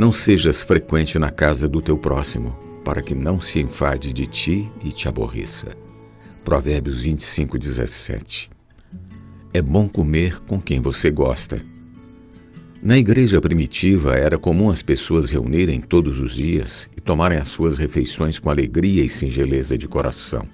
Não sejas frequente na casa do teu próximo, para que não se enfade de ti e te aborreça. Provérbios 25, 17. É bom comer com quem você gosta. Na igreja primitiva era comum as pessoas reunirem todos os dias e tomarem as suas refeições com alegria e singeleza de coração.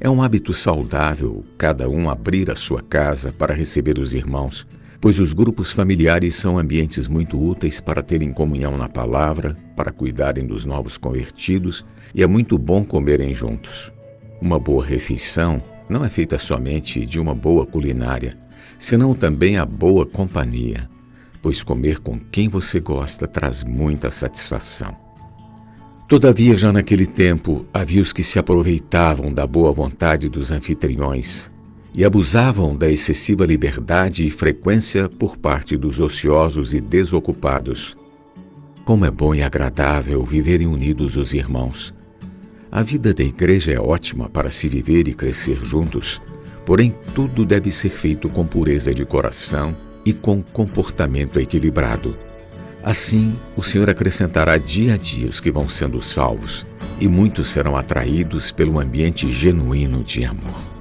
É um hábito saudável cada um abrir a sua casa para receber os irmãos, pois os grupos familiares são ambientes muito úteis para terem comunhão na palavra, para cuidarem dos novos convertidos e é muito bom comerem juntos. Uma boa refeição não é feita somente de uma boa culinária, senão também a boa companhia, pois comer com quem você gosta traz muita satisfação. Todavia, já naquele tempo, havia os que se aproveitavam da boa vontade dos anfitriões e abusavam da excessiva liberdade e frequência por parte dos ociosos e desocupados. Como é bom e agradável viverem unidos os irmãos. A vida da igreja é ótima para se viver e crescer juntos, porém tudo deve ser feito com pureza de coração e com comportamento equilibrado Assim, o Senhor acrescentará dia a dia os que vão sendo salvos, e muitos serão atraídos pelo ambiente genuíno de amor.